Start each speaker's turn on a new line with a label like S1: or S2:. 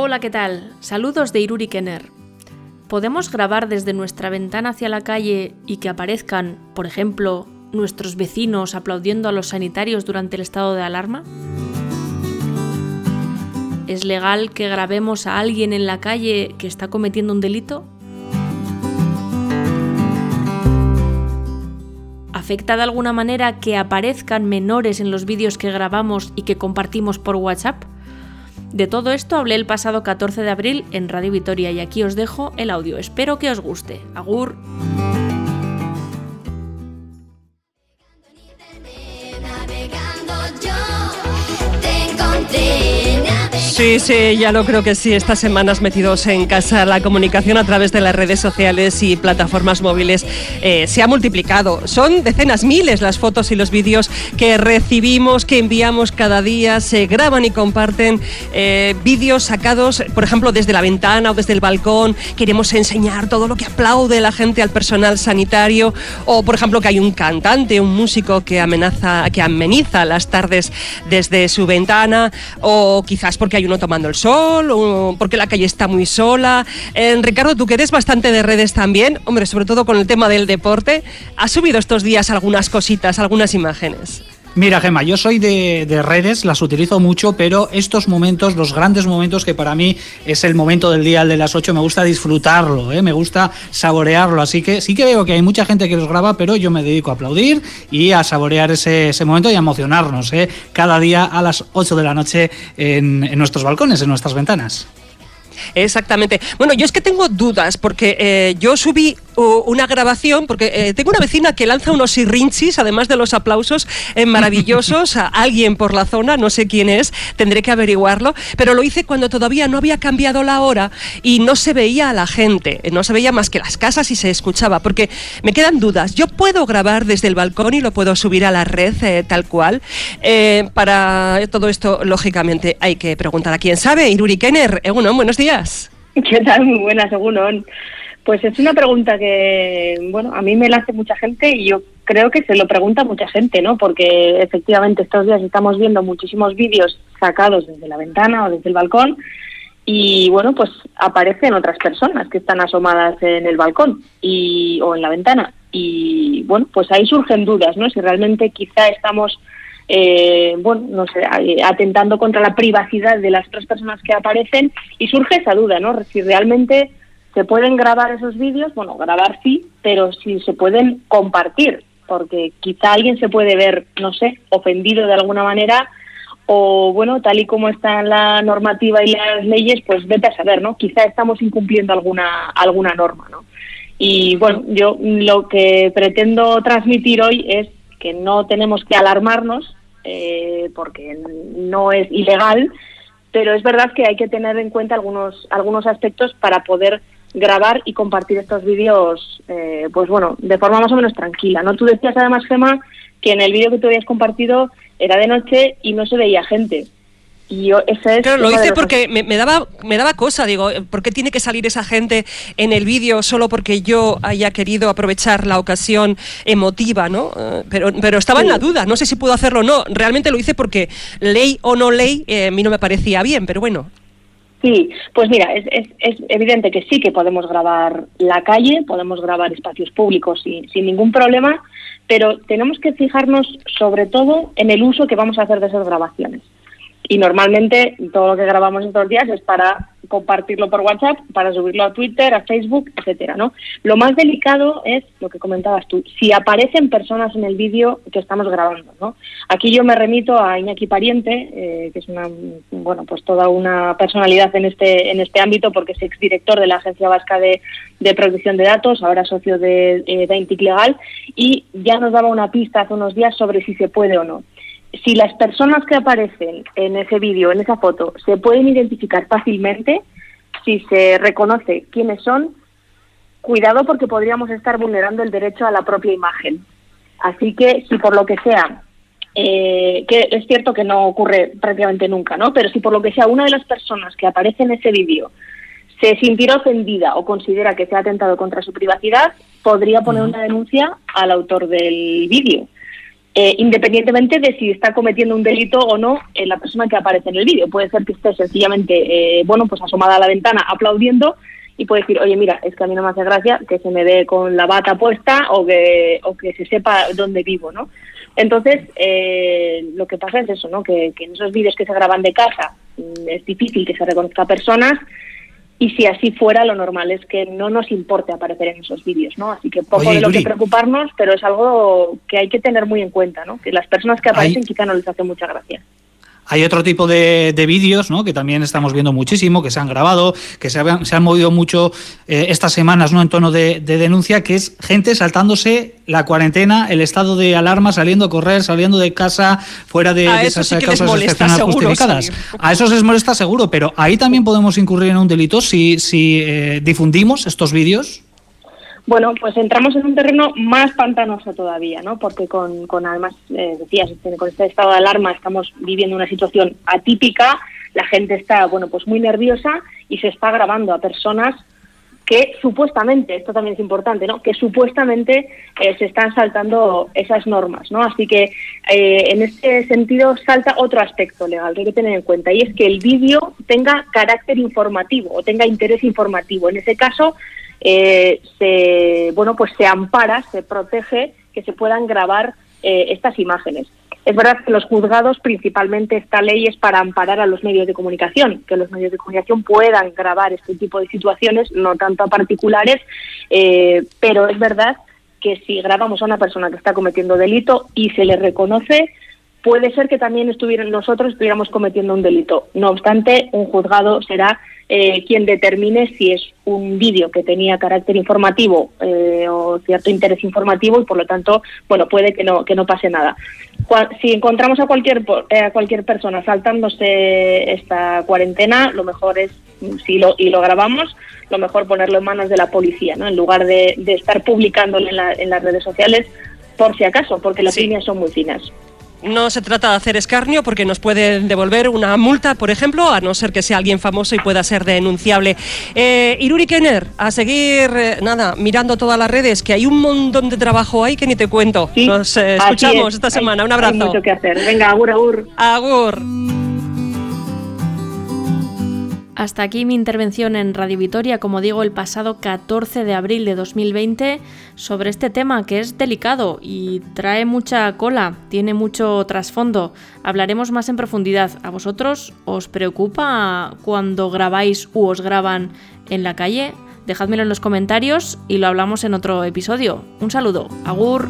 S1: Hola, ¿qué tal? Saludos de Iruri Kenner. ¿Podemos grabar desde nuestra ventana hacia la calle y que aparezcan, por ejemplo, nuestros vecinos aplaudiendo a los sanitarios durante el estado de alarma? ¿Es legal que grabemos a alguien en la calle que está cometiendo un delito? ¿Afecta de alguna manera que aparezcan menores en los vídeos que grabamos y que compartimos por WhatsApp? De todo esto hablé el pasado 14 de abril en Radio Vitoria y aquí os dejo el audio. Espero que os guste. Agur.
S2: Sí, sí, ya lo creo que sí. Estas semanas metidos en casa, la comunicación a través de las redes sociales y plataformas móviles eh, se ha multiplicado. Son decenas, miles las fotos y los vídeos que recibimos, que enviamos cada día. Se graban y comparten eh, vídeos sacados, por ejemplo, desde la ventana o desde el balcón. Queremos enseñar todo lo que aplaude la gente al personal sanitario. O, por ejemplo, que hay un cantante, un músico que amenaza, que ameniza las tardes desde su ventana. O quizás porque hay uno tomando el sol, porque la calle está muy sola. Eh, Ricardo, tú que eres bastante de redes también, hombre, sobre todo con el tema del deporte, ¿has subido estos días algunas cositas, algunas imágenes?
S3: Mira, Gemma, yo soy de, redes, las utilizo mucho, pero estos momentos, los grandes momentos que para mí es el momento del día, el de las 8, me gusta disfrutarlo, ¿eh? me gusta saborearlo. Así que sí que veo que hay mucha gente que los graba, pero yo me dedico a aplaudir y a saborear ese, momento y a emocionarnos ¿eh? cada día a las 8 de la noche en, en nuestros balcones, en nuestras ventanas.
S2: Exactamente. Bueno, yo es que tengo dudas porque eh, yo subí una grabación porque eh, tengo una vecina que lanza unos sirrinchis, además de los aplausos eh, maravillosos a alguien por la zona, no sé quién es, tendré que averiguarlo, pero lo hice cuando todavía no había cambiado la hora y no se veía a la gente, no se veía más que las casas y se escuchaba, porque me quedan dudas. Yo puedo grabar desde el balcón y lo puedo subir a la red tal cual. para todo esto, lógicamente, hay que preguntar a quién sabe. Iruri Kenner, bueno, buenos días.
S4: ¿Qué tal? Muy buena, según Pues es una pregunta que, bueno, a mí me la hace mucha gente y yo creo que se lo pregunta mucha gente, ¿no? Porque efectivamente estos días estamos viendo muchísimos vídeos sacados desde la ventana o desde el balcón y, bueno, pues aparecen otras personas que están asomadas en el balcón y, o en la ventana y, bueno, pues ahí surgen dudas, ¿no? Si realmente quizá estamos eh, bueno, no sé, atentando contra la privacidad de las otras personas que aparecen y surge esa duda, ¿no? Si realmente se pueden grabar esos vídeos, bueno, grabar sí, pero si se pueden compartir, porque quizá alguien se puede ver, no sé, ofendido de alguna manera o bueno, tal y como está la normativa y las leyes, pues vete a saber, ¿no? Quizá estamos incumpliendo alguna alguna norma, ¿no? Y bueno, yo lo que pretendo transmitir hoy es que no tenemos que alarmarnos, eh, porque no es ilegal, pero es verdad que hay que tener en cuenta algunos, algunos aspectos para poder grabar y compartir estos vídeos, eh, pues bueno, de forma más o menos tranquila, ¿no? Tú decías además, Gemma, que en el vídeo que tú habías compartido era de noche y no se veía gente. Y yo, ese es
S2: claro, lo hice porque me, daba, me daba cosa, digo, ¿por qué tiene que salir esa gente en el vídeo solo porque yo haya querido aprovechar la ocasión emotiva, ¿no? Eh, pero, pero estaba en la duda, no sé si puedo hacerlo o no. Realmente lo hice porque ley o no ley, eh, a mí no me parecía bien, pero bueno.
S4: Sí, pues mira, es, es, es, evidente que sí que podemos grabar la calle, podemos grabar espacios públicos sin, sin ningún problema, pero tenemos que fijarnos sobre todo en el uso que vamos a hacer de esas grabaciones y normalmente todo lo que grabamos estos días es para compartirlo por WhatsApp, para subirlo a Twitter, a Facebook, etcétera, ¿no? Lo más delicado es lo que comentabas tú, si aparecen personas en el vídeo que estamos grabando, ¿no? Aquí yo me remito a Iñaki Pariente, eh, que es una, bueno, pues toda una personalidad en este en este ámbito porque es exdirector de la Agencia Vasca de, Protección de Datos, ahora socio de, eh, de Legal, y ya nos daba una pista hace unos días sobre si se puede o no si las personas que aparecen en ese vídeo, en esa foto, se pueden identificar fácilmente, si se reconoce quiénes son, cuidado porque podríamos estar vulnerando el derecho a la propia imagen. Así que si por lo que sea, eh, que es cierto que no ocurre prácticamente nunca, ¿no? Pero si por lo que sea una de las personas que aparece en ese vídeo se sintiera ofendida o considera que se ha atentado contra su privacidad, podría poner una denuncia al autor del vídeo. Eh, independientemente de si está cometiendo un delito o no la persona que aparece en el vídeo. Puede ser que esté sencillamente, eh, bueno, pues asomada a la ventana aplaudiendo y puede decir, oye, mira, es que a mí no me hace gracia que se me ve con la bata puesta o que, o que se sepa dónde vivo, ¿no? Entonces, eh, lo que pasa es eso, ¿no? Que, que en esos vídeos que se graban de casa mm, es difícil que se reconozca a personas y si así fuera, lo normal es que no nos importe aparecer en esos vídeos, ¿no? Así que poco de lo que preocuparnos, pero es algo que hay que tener muy en cuenta, ¿no? Que las personas que aparecen quizá no les hace mucha gracia.
S3: Hay otro tipo de, vídeos ¿no? que también estamos viendo muchísimo, que se han grabado, que se, se han movido mucho eh, estas semanas ¿no? en tono de, denuncia, que es gente saltándose la cuarentena, el estado de alarma, saliendo a correr, saliendo de casa, fuera de, esas causas excepcionales justificadas. A eso les molesta seguro, pero ahí también podemos incurrir en un delito si, si eh, difundimos estos vídeos.
S4: Bueno, pues entramos en un terreno más pantanoso todavía, ¿no? Porque con, con además, eh, decías, este, con este estado de alarma estamos viviendo una situación atípica, la gente está, bueno, pues muy nerviosa y se está grabando a personas que supuestamente, esto también es importante, ¿no? Que supuestamente eh, se están saltando esas normas, ¿no? Así que eh, en este sentido salta otro aspecto legal que hay que tener en cuenta y es que el vídeo tenga carácter informativo o tenga interés informativo. En ese caso, eh, se, bueno, pues se ampara, se protege que se puedan grabar eh, estas imágenes. Es verdad que los juzgados, principalmente esta ley es para amparar a los medios de comunicación, que los medios de comunicación puedan grabar este tipo de situaciones, no tanto a particulares, eh, pero es verdad que si grabamos a una persona que está cometiendo delito y se le reconoce, puede ser que también estuvieran nosotros estuviéramos cometiendo un delito. No obstante, un juzgado será eh, quien determine si es un vídeo que tenía carácter informativo eh, o cierto interés informativo y por lo tanto, bueno, puede que no que no pase nada. Si encontramos a cualquier eh, a cualquier persona saltándose esta cuarentena, lo mejor es si lo y lo grabamos, lo mejor ponerlo en manos de la policía, ¿no? En lugar de, estar publicándolo en, en las redes sociales por si acaso, porque las líneas son muy finas.
S2: No se trata de hacer escarnio porque nos pueden devolver una multa, por ejemplo, a no ser que sea alguien famoso y pueda ser denunciable. Eh, Iruri Kenner, a seguir, eh, nada, mirando todas las redes, que hay un montón de trabajo ahí que ni te cuento. nos eh, escuchamos esta semana. Un abrazo. Hay
S4: mucho que hacer. Venga, agur, agur.
S2: Agur.
S1: Hasta aquí mi intervención en Radio Vitoria, como digo, el pasado 14 de abril de 2020 sobre este tema que es delicado y trae mucha cola, tiene mucho trasfondo. Hablaremos más en profundidad. ¿A vosotros os preocupa cuando grabáis u os graban en la calle? Dejádmelo en los comentarios y lo hablamos en otro episodio. Un saludo. Agur.